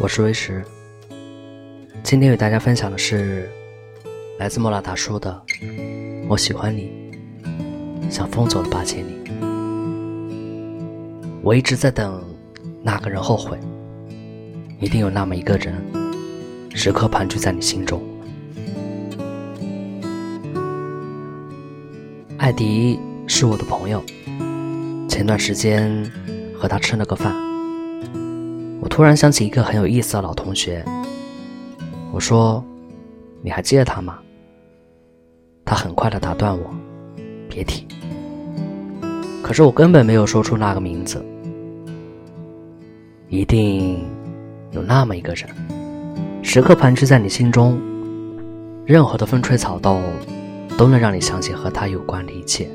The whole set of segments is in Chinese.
我是威石，今天与大家分享的是来自莫拉达说的《我喜欢你，像风走了八千里》。我一直在等那个人后悔，一定有那么一个人，时刻盘踞在你心中。艾迪是我的朋友，前段时间和他吃了个饭。突然想起一个很有意思的老同学，我说：“你还记得他吗？”他很快的打断我：“别提。”可是我根本没有说出那个名字。一定有那么一个人，时刻盘踞在你心中，任何的风吹草动都能让你想起和他有关的一切。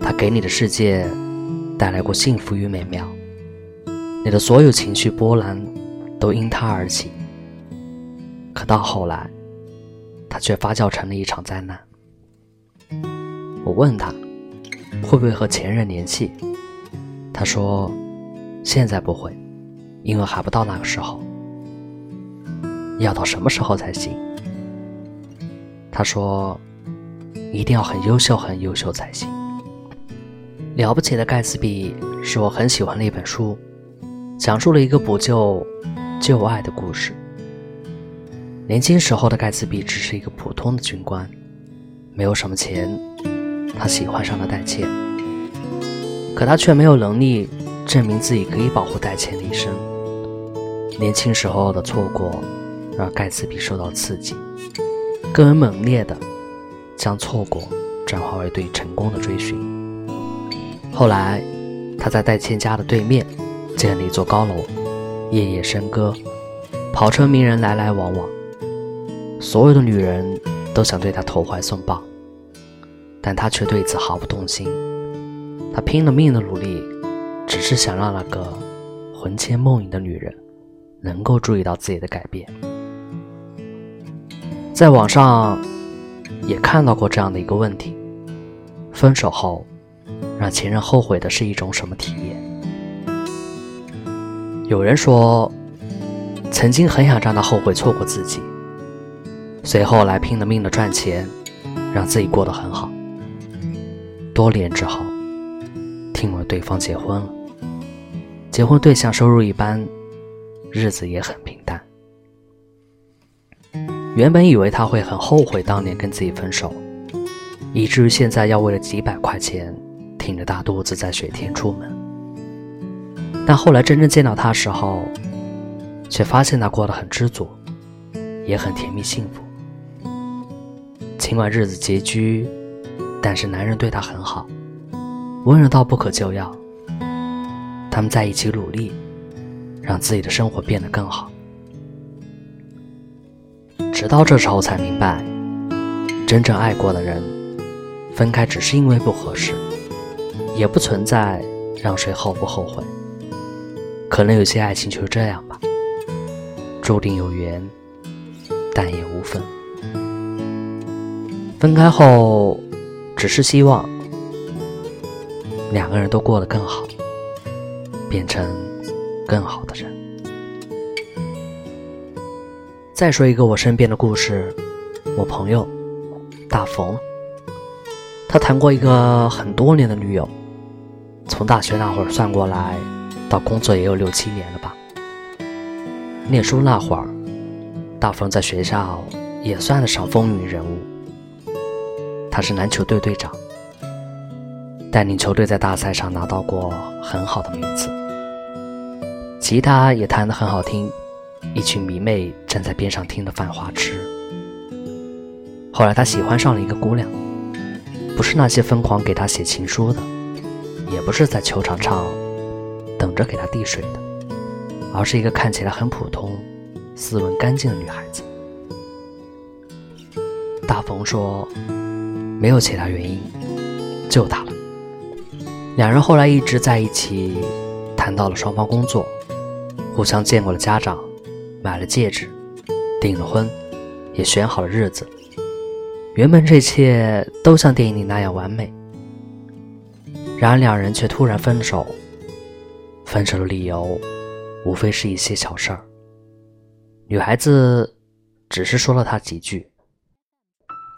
他给你的世界带来过幸福与美妙。你的所有情绪波澜都因他而起，可到后来，他却发酵成了一场灾难。我问他会不会和前任联系，他说现在不会，因为还不到那个时候。要到什么时候才行？他说一定要很优秀，很优秀才行。了不起的盖茨比是我很喜欢的一本书。讲述了一个补救旧爱的故事。年轻时候的盖茨比只是一个普通的军官，没有什么钱，他喜欢上了戴茜，可他却没有能力证明自己可以保护戴茜的一生。年轻时候的错过让盖茨比受到刺激，更为猛烈的将错过转化为对成功的追寻。后来，他在戴茜家的对面。建了一座高楼，夜夜笙歌，跑车名人来来往往，所有的女人都想对他投怀送抱，但他却对此毫不动心。他拼了命的努力，只是想让那个魂牵梦萦的女人能够注意到自己的改变。在网上也看到过这样的一个问题：分手后，让前任后悔的是一种什么体验？有人说，曾经很想让他后悔错过自己，随后来拼了命的赚钱，让自己过得很好。多年之后，听闻对方结婚了，结婚对象收入一般，日子也很平淡。原本以为他会很后悔当年跟自己分手，以至于现在要为了几百块钱，挺着大肚子在雪天出门。但后来真正见到他时候，却发现他过得很知足，也很甜蜜幸福。尽管日子拮据，但是男人对她很好，温柔到不可救药。他们在一起努力，让自己的生活变得更好。直到这时候才明白，真正爱过的人，分开只是因为不合适，也不存在让谁后不后悔。可能有些爱情就是这样吧，注定有缘，但也无分。分开后，只是希望两个人都过得更好，变成更好的人。再说一个我身边的故事，我朋友大冯，他谈过一个很多年的女友，从大学那会儿算过来。到工作也有六七年了吧。念书那会儿，大风在学校也算得上风云人物。他是篮球队队长，带领球队在大赛上拿到过很好的名次。吉他也弹得很好听，一群迷妹站在边上听得犯花痴。后来他喜欢上了一个姑娘，不是那些疯狂给他写情书的，也不是在球场上。等着给他递水的，而是一个看起来很普通、斯文干净的女孩子。大冯说：“没有其他原因，就她了。”两人后来一直在一起，谈到了双方工作，互相见过了家长，买了戒指，订了婚，也选好了日子。原本这一切都像电影里那样完美，然而两人却突然分手。分手的理由无非是一些小事儿。女孩子只是说了他几句，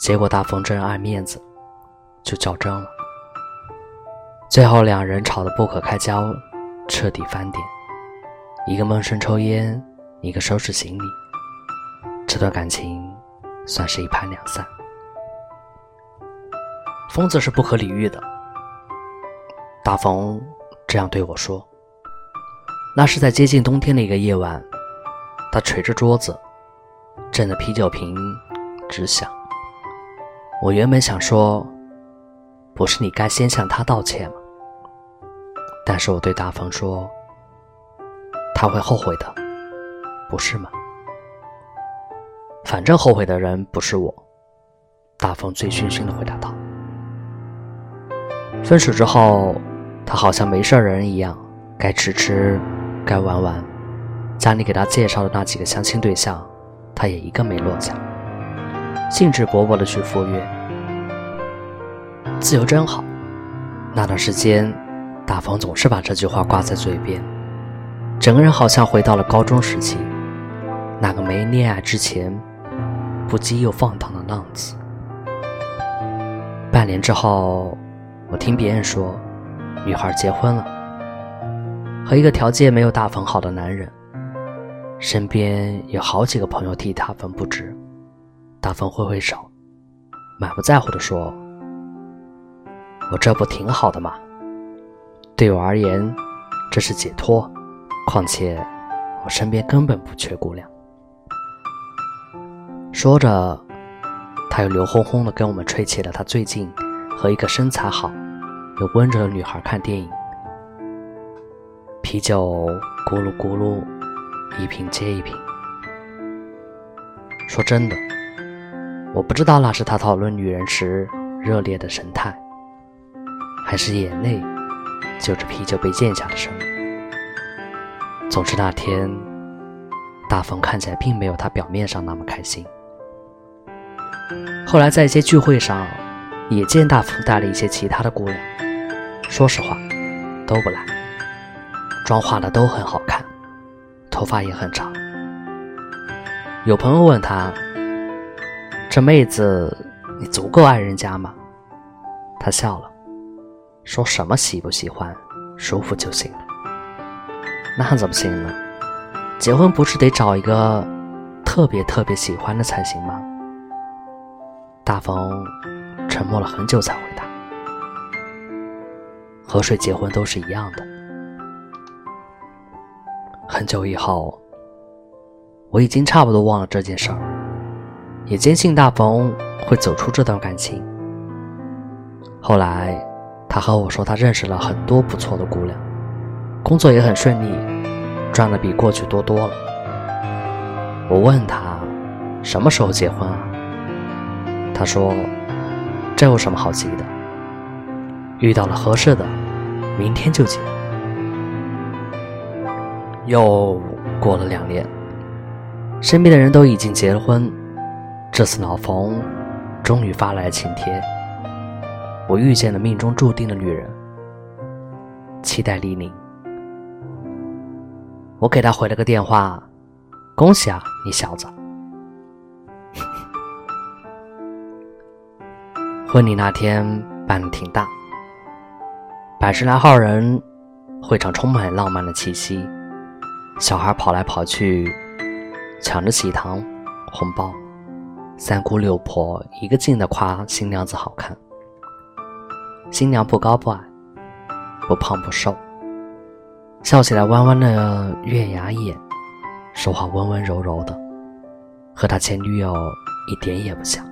结果大风真爱面子，就较真了。最后两人吵得不可开交，彻底翻脸。一个闷声抽烟，一个收拾行李，这段感情算是一拍两散。疯子是不可理喻的。大冯这样对我说。那是在接近冬天的一个夜晚，他捶着桌子，震得啤酒瓶直响。我原本想说，不是你该先向他道歉吗？但是我对大冯说，他会后悔的，不是吗？反正后悔的人不是我。大风醉醺醺的回答道。分手之后，他好像没事人一样，该吃吃。该玩玩，家里给他介绍的那几个相亲对象，他也一个没落下，兴致勃勃的去赴约。自由真好。那段时间，大风总是把这句话挂在嘴边，整个人好像回到了高中时期，那个没恋爱之前不羁又放荡的浪子。半年之后，我听别人说，女孩结婚了。和一个条件没有大冯好的男人，身边有好几个朋友替大冯不值。大冯挥挥手，满不在乎地说：“我这不挺好的吗？对我而言，这是解脱。况且，我身边根本不缺姑娘。”说着，他又牛哄哄地跟我们吹起了他最近和一个身材好又温柔的女孩看电影。啤酒咕噜咕噜，一瓶接一瓶。说真的，我不知道那是他讨论女人时热烈的神态，还是眼泪就着啤酒被咽下的声音。总之那天，大风看起来并没有他表面上那么开心。后来在一些聚会上，也见大风带了一些其他的姑娘，说实话，都不赖。妆化的都很好看，头发也很长。有朋友问他：“这妹子，你足够爱人家吗？”他笑了，说什么喜不喜欢，舒服就行了。那怎么行呢？结婚不是得找一个特别特别喜欢的才行吗？大风沉默了很久才回答：“和谁结婚都是一样的。”很久以后，我已经差不多忘了这件事儿，也坚信大冯会走出这段感情。后来，他和我说，他认识了很多不错的姑娘，工作也很顺利，赚的比过去多多了。我问他什么时候结婚啊？他说：“这有什么好急的？遇到了合适的，明天就结。”又过了两年，身边的人都已经结了婚，这次老冯终于发来了请帖。我遇见了命中注定的女人，期待莅临。我给他回了个电话，恭喜啊，你小子！婚礼那天办的挺大，百十来号人，会场充满浪漫的气息。小孩跑来跑去，抢着喜糖、红包，三姑六婆一个劲的夸新娘子好看。新娘不高不矮，不胖不瘦，笑起来弯弯的月牙眼，说话温温柔柔的，和他前女友一点也不像。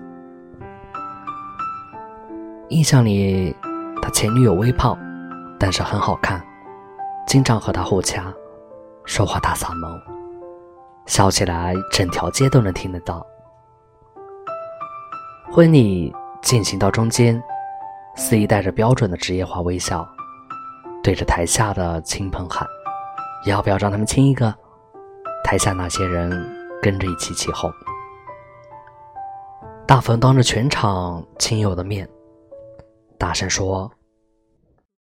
印象里，他前女友微胖，但是很好看，经常和他互掐。说话大嗓门，笑起来整条街都能听得到。婚礼进行到中间，司仪带着标准的职业化微笑，对着台下的亲朋喊：“要不要让他们亲一个？”台下那些人跟着一起起哄。大冯当着全场亲友的面，大声说：“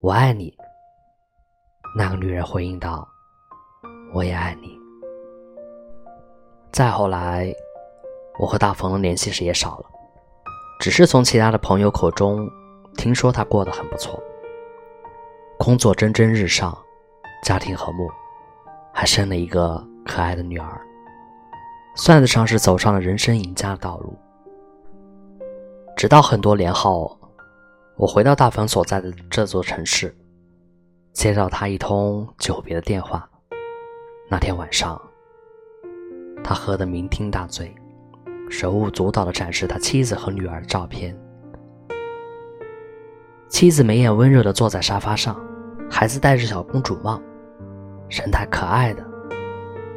我爱你。”那个女人回应道。我也爱你。再后来，我和大冯的联系时也少了，只是从其他的朋友口中听说他过得很不错，工作蒸蒸日上，家庭和睦，还生了一个可爱的女儿，算得上是走上了人生赢家的道路。直到很多年后，我回到大冯所在的这座城市。接到他一通久别的电话。那天晚上，他喝得酩酊大醉，手舞足蹈地展示他妻子和女儿的照片。妻子眉眼温柔地坐在沙发上，孩子戴着小公主帽，神态可爱的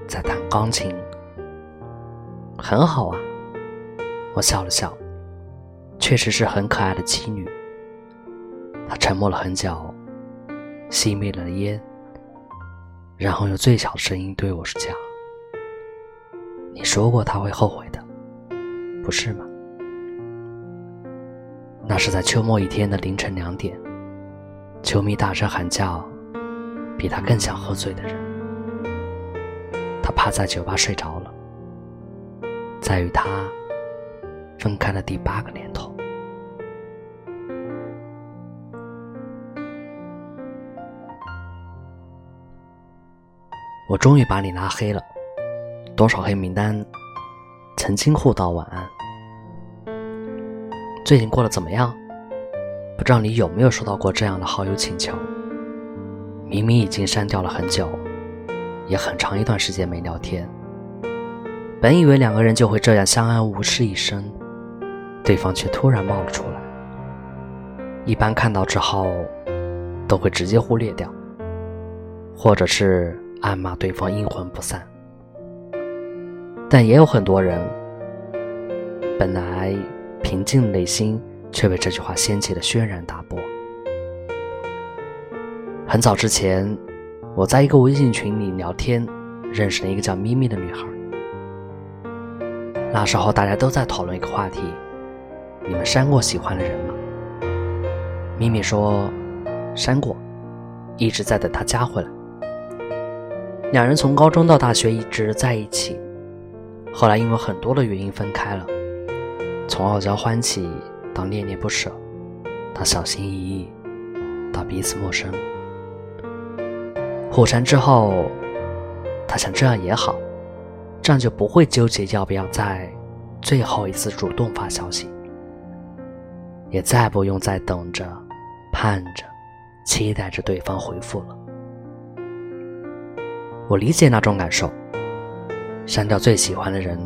在弹钢琴。很好啊，我笑了笑，确实是很可爱的妻女。他沉默了很久。熄灭了烟，然后用最小的声音对我：“讲，你说过他会后悔的，不是吗？”那是在秋末一天的凌晨两点，球迷大声喊叫，比他更想喝醉的人。他趴在酒吧睡着了，在与他分开了第八个年头。终于把你拉黑了，多少黑名单，曾经互道晚安。最近过得怎么样？不知道你有没有收到过这样的好友请求？明明已经删掉了很久，也很长一段时间没聊天。本以为两个人就会这样相安无事一生，对方却突然冒了出来。一般看到之后，都会直接忽略掉，或者是。暗骂对方阴魂不散，但也有很多人，本来平静的内心却被这句话掀起了轩然大波。很早之前，我在一个微信群里聊天，认识了一个叫咪咪的女孩。那时候大家都在讨论一个话题：你们删过喜欢的人吗？咪咪说删过，一直在等他加回来。两人从高中到大学一直在一起，后来因为很多的原因分开了。从傲娇欢喜到恋恋不舍，到小心翼翼，到彼此陌生。互删之后，他想这样也好，这样就不会纠结要不要在最后一次主动发消息，也再不用再等着、盼着、期待着对方回复了。我理解那种感受，删掉最喜欢的人，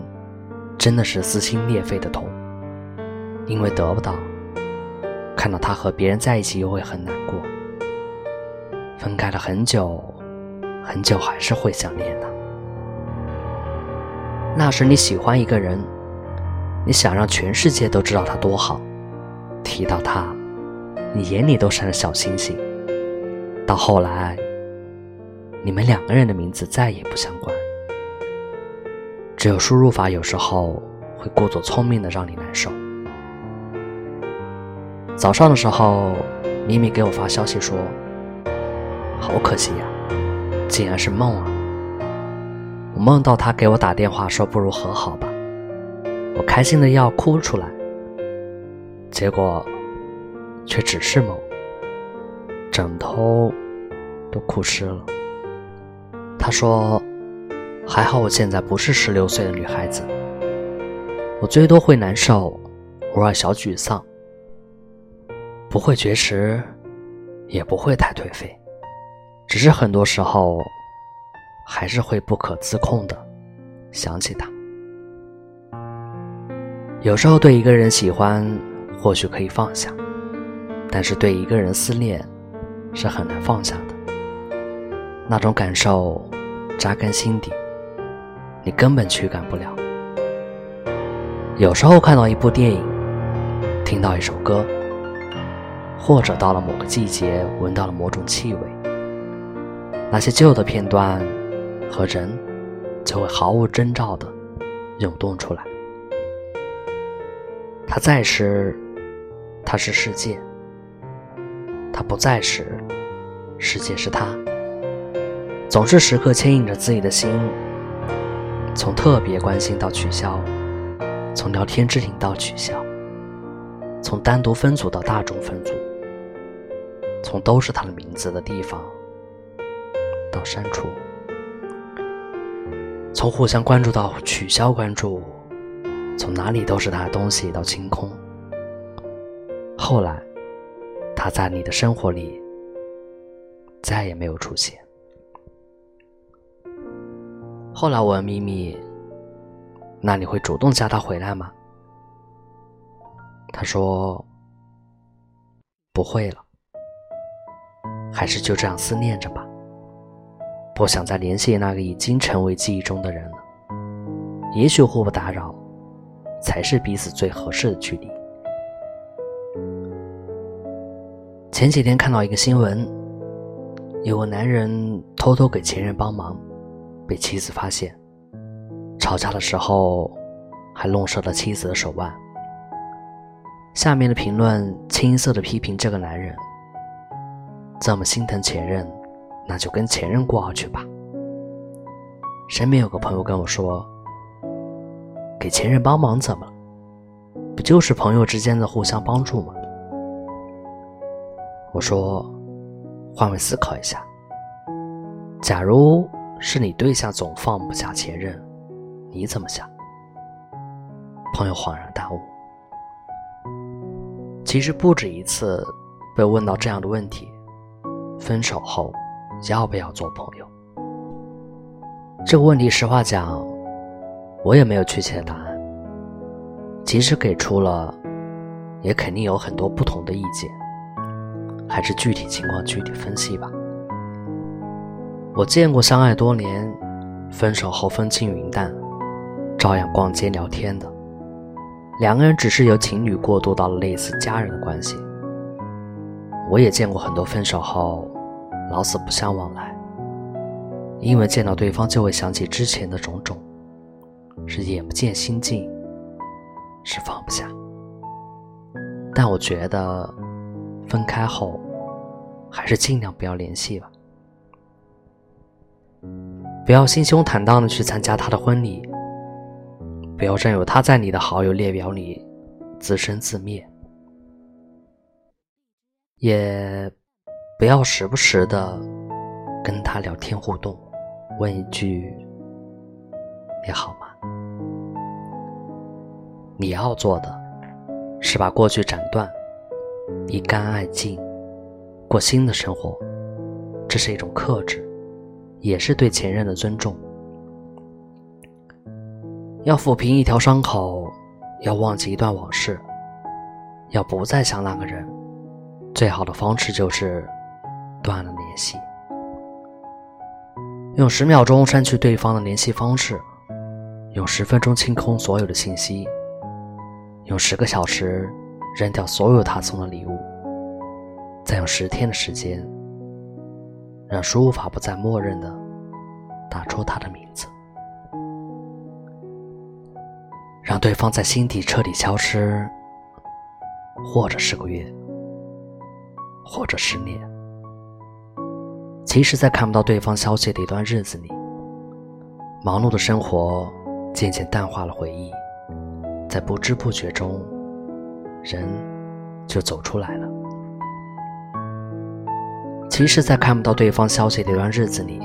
真的是撕心裂肺的痛，因为得不到，看到他和别人在一起又会很难过，分开了很久，很久还是会想念他。那时你喜欢一个人，你想让全世界都知道他多好，提到他，你眼里都闪着小星星，到后来。你们两个人的名字再也不相关，只有输入法有时候会故作聪明的让你难受。早上的时候，咪咪给我发消息说：“好可惜呀，竟然是梦啊！我梦到他给我打电话说不如和好吧，我开心的要哭出来，结果却只是梦，枕头都哭湿了。”他说：“还好我现在不是十六岁的女孩子，我最多会难受，偶尔小沮丧，不会绝食，也不会太颓废，只是很多时候还是会不可自控的想起他。有时候对一个人喜欢或许可以放下，但是对一个人思念是很难放下的。”那种感受扎根心底，你根本驱赶不了。有时候看到一部电影，听到一首歌，或者到了某个季节闻到了某种气味，那些旧的片段和人就会毫无征兆的涌动出来。他在时，他是世界；他不在时，世界是他。总是时刻牵引着自己的心，从特别关心到取消，从聊天置顶到取消，从单独分组到大众分组，从都是他的名字的地方到删除，从互相关注到取消关注，从哪里都是他的东西到清空。后来，他在你的生活里再也没有出现。后来我问咪咪：“那你会主动叫他回来吗？”他说：“不会了，还是就这样思念着吧。不想再联系那个已经成为记忆中的人了。也许互不打扰，才是彼此最合适的距离。”前几天看到一个新闻，有个男人偷偷给前任帮忙。被妻子发现，吵架的时候还弄湿了妻子的手腕。下面的评论青涩的批评这个男人：这么心疼前任，那就跟前任过好去吧。身边有个朋友跟我说：“给前任帮忙怎么了？不就是朋友之间的互相帮助吗？”我说：“换位思考一下，假如……”是你对象总放不下前任，你怎么想？朋友恍然大悟。其实不止一次被问到这样的问题：分手后要不要做朋友？这个问题，实话讲，我也没有确切的答案。即使给出了，也肯定有很多不同的意见。还是具体情况具体分析吧。我见过相爱多年，分手后风轻云淡，照样逛街聊天的。两个人只是由情侣过渡到了类似家人的关系。我也见过很多分手后老死不相往来，因为见到对方就会想起之前的种种，是眼不见心静，是放不下。但我觉得，分开后还是尽量不要联系吧。不要心胸坦荡的去参加他的婚礼，不要占有他在你的好友列表里自生自灭，也不要时不时的跟他聊天互动，问一句“你好吗”。你要做的，是把过去斩断，一干二净，过新的生活，这是一种克制。也是对前任的尊重。要抚平一条伤口，要忘记一段往事，要不再想那个人，最好的方式就是断了联系。用十秒钟删去对方的联系方式，用十分钟清空所有的信息，用十个小时扔掉所有他送的礼物，再用十天的时间。让输入法不再默认的打出他的名字，让对方在心底彻底消失，或者是个月，或者十年。其实在看不到对方消息的一段日子里，忙碌的生活渐渐淡化了回忆，在不知不觉中，人就走出来了。其实，在看不到对方消息的一段日子里，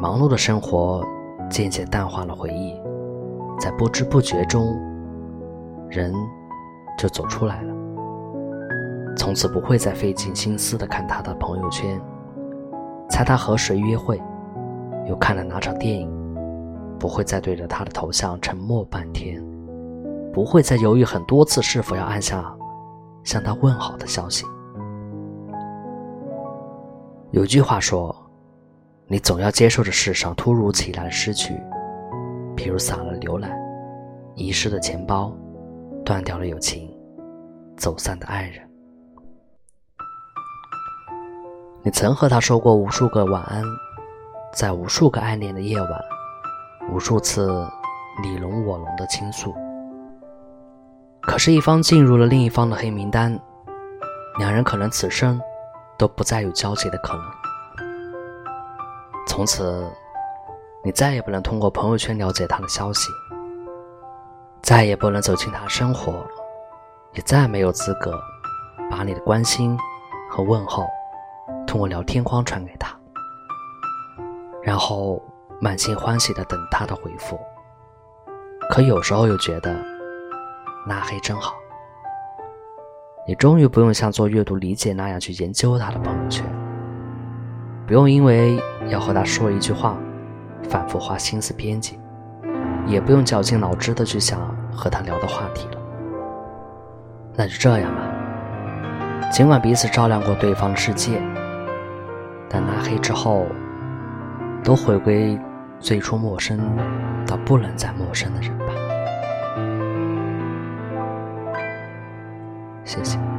忙碌的生活渐渐淡化了回忆，在不知不觉中，人就走出来了。从此不会再费尽心思的看他的朋友圈，猜他和谁约会，又看了哪场电影，不会再对着他的头像沉默半天，不会再犹豫很多次是否要按下向他问好的消息。有句话说：“你总要接受着世上突如其来的失去，比如洒了牛奶、遗失的钱包、断掉了友情、走散的爱人。”你曾和他说过无数个晚安，在无数个暗恋的夜晚，无数次你侬我侬的倾诉。可是，一方进入了另一方的黑名单，两人可能此生。都不再有交集的可能。从此，你再也不能通过朋友圈了解他的消息，再也不能走进他的生活，也再没有资格把你的关心和问候通过聊天框传给他，然后满心欢喜的等他的回复。可有时候又觉得拉黑真好，你终于不用像做阅读理解那样去研究他的朋友圈，不用因为要和他说一句话，反复花心思编辑，也不用绞尽脑汁的去想和他聊的话题了。那就这样吧，尽管彼此照亮过对方的世界，但拉黑之后，都回归。最初陌生到不能再陌生的人谢谢。